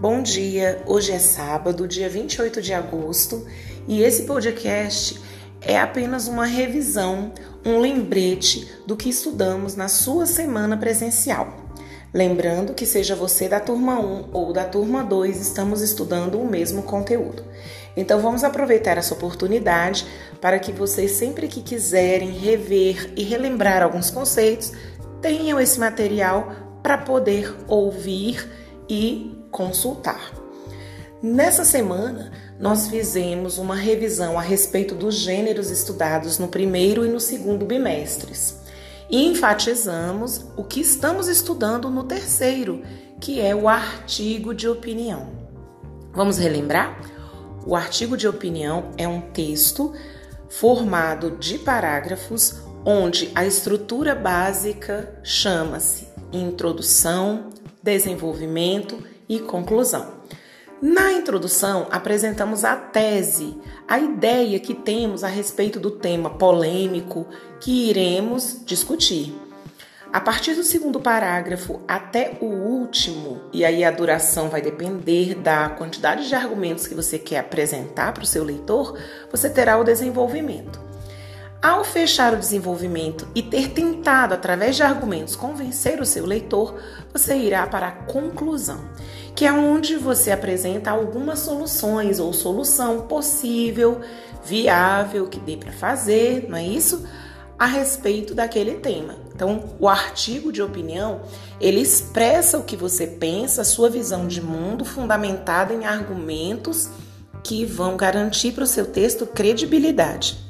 Bom dia, hoje é sábado, dia 28 de agosto, e esse podcast é apenas uma revisão, um lembrete do que estudamos na sua semana presencial. Lembrando que seja você da turma 1 ou da turma 2, estamos estudando o mesmo conteúdo. Então vamos aproveitar essa oportunidade para que vocês sempre que quiserem rever e relembrar alguns conceitos, tenham esse material para poder ouvir e consultar. Nessa semana, nós fizemos uma revisão a respeito dos gêneros estudados no primeiro e no segundo bimestres. E enfatizamos o que estamos estudando no terceiro, que é o artigo de opinião. Vamos relembrar? O artigo de opinião é um texto formado de parágrafos onde a estrutura básica chama-se introdução, desenvolvimento e conclusão. Na introdução, apresentamos a tese, a ideia que temos a respeito do tema polêmico que iremos discutir. A partir do segundo parágrafo até o último, e aí a duração vai depender da quantidade de argumentos que você quer apresentar para o seu leitor, você terá o desenvolvimento. Ao fechar o desenvolvimento e ter tentado, através de argumentos, convencer o seu leitor, você irá para a conclusão, que é onde você apresenta algumas soluções ou solução possível, viável, que dê para fazer, não é isso? A respeito daquele tema. Então, o artigo de opinião, ele expressa o que você pensa, sua visão de mundo fundamentada em argumentos que vão garantir para o seu texto credibilidade.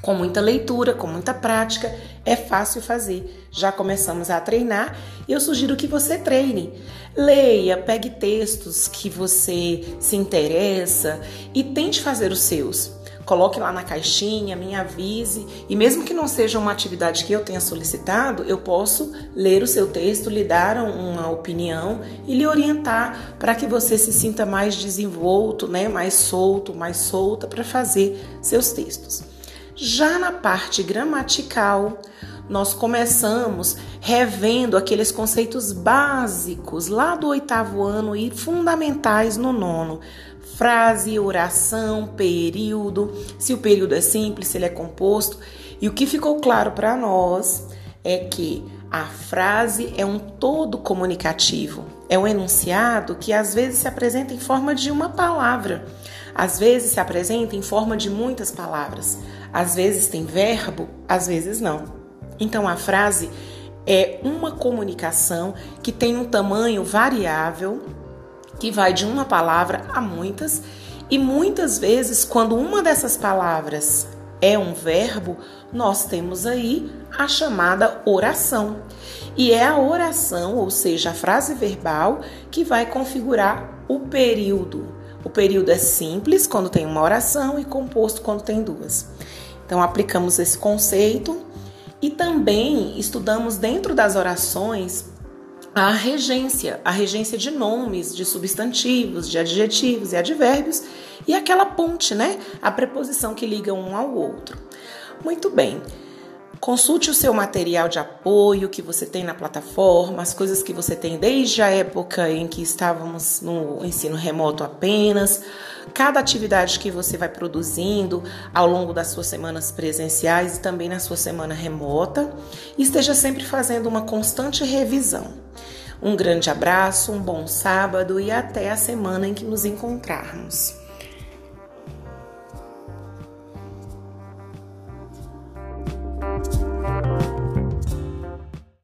Com muita leitura, com muita prática, é fácil fazer. Já começamos a treinar e eu sugiro que você treine. Leia, pegue textos que você se interessa e tente fazer os seus. Coloque lá na caixinha, me avise e mesmo que não seja uma atividade que eu tenha solicitado, eu posso ler o seu texto, lhe dar uma opinião e lhe orientar para que você se sinta mais desenvolto, né, mais solto, mais solta para fazer seus textos. Já na parte gramatical, nós começamos revendo aqueles conceitos básicos lá do oitavo ano e fundamentais no nono. Frase, oração, período, se o período é simples, se ele é composto. E o que ficou claro para nós é que a frase é um todo comunicativo, é um enunciado que às vezes se apresenta em forma de uma palavra, às vezes se apresenta em forma de muitas palavras. Às vezes tem verbo, às vezes não. Então a frase é uma comunicação que tem um tamanho variável, que vai de uma palavra a muitas, e muitas vezes, quando uma dessas palavras é um verbo, nós temos aí a chamada oração. E é a oração, ou seja, a frase verbal, que vai configurar o período. O período é simples quando tem uma oração e composto quando tem duas. Então, aplicamos esse conceito e também estudamos dentro das orações a regência, a regência de nomes, de substantivos, de adjetivos e advérbios e aquela ponte, né? A preposição que liga um ao outro. Muito bem. Consulte o seu material de apoio que você tem na plataforma, as coisas que você tem desde a época em que estávamos no ensino remoto apenas, cada atividade que você vai produzindo ao longo das suas semanas presenciais e também na sua semana remota. Esteja sempre fazendo uma constante revisão. Um grande abraço, um bom sábado e até a semana em que nos encontrarmos.